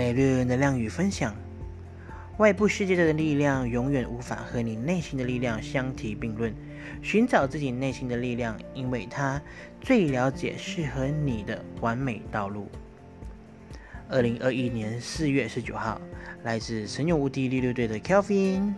每日能量与分享。外部世界的力量永远无法和你内心的力量相提并论。寻找自己内心的力量，因为它最了解适合你的完美道路。二零二一年四月十九号，来自神勇无敌第六队的 Kelvin。